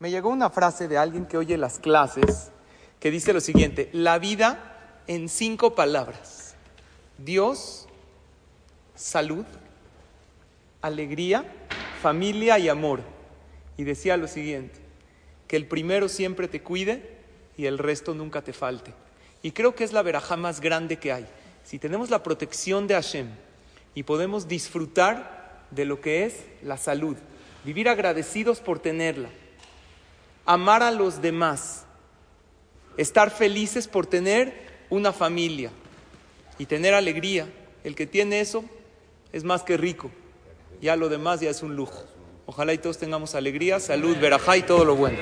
Me llegó una frase de alguien que oye las clases que dice lo siguiente, la vida en cinco palabras. Dios, salud, alegría, familia y amor. Y decía lo siguiente, que el primero siempre te cuide y el resto nunca te falte. Y creo que es la verajá más grande que hay. Si tenemos la protección de Hashem y podemos disfrutar de lo que es la salud, vivir agradecidos por tenerla, amar a los demás, estar felices por tener una familia y tener alegría. El que tiene eso es más que rico. Ya lo demás ya es un lujo. Ojalá y todos tengamos alegría, salud, verajá y todo lo bueno.